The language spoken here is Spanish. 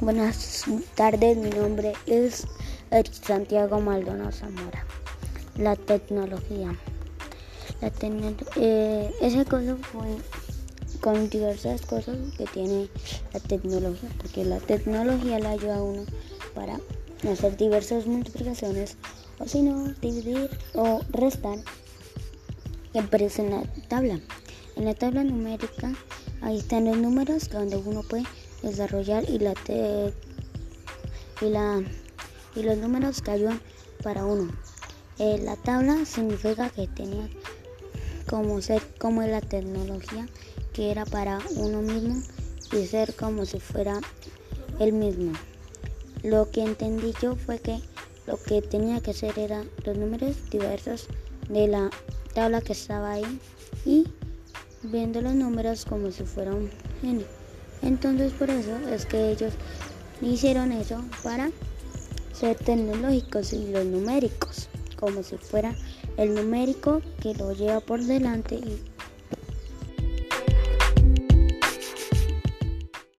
Buenas tardes, mi nombre es Santiago Maldonado Zamora. La tecnología. La eh, ese cosa fue con diversas cosas que tiene la tecnología, porque la tecnología la ayuda a uno para hacer diversas multiplicaciones, o si no, dividir o restar, que aparece en la tabla. En la tabla numérica, ahí están los números donde uno puede desarrollar y la, y la y los números ayudan para uno. Eh, la tabla significa que tenía como ser como la tecnología que era para uno mismo y ser como si fuera el mismo. Lo que entendí yo fue que lo que tenía que hacer era los números diversos de la tabla que estaba ahí y viendo los números como si fuera un genio. Entonces por eso es que ellos hicieron eso para ser tecnológicos y los numéricos, como si fuera el numérico que lo lleva por delante y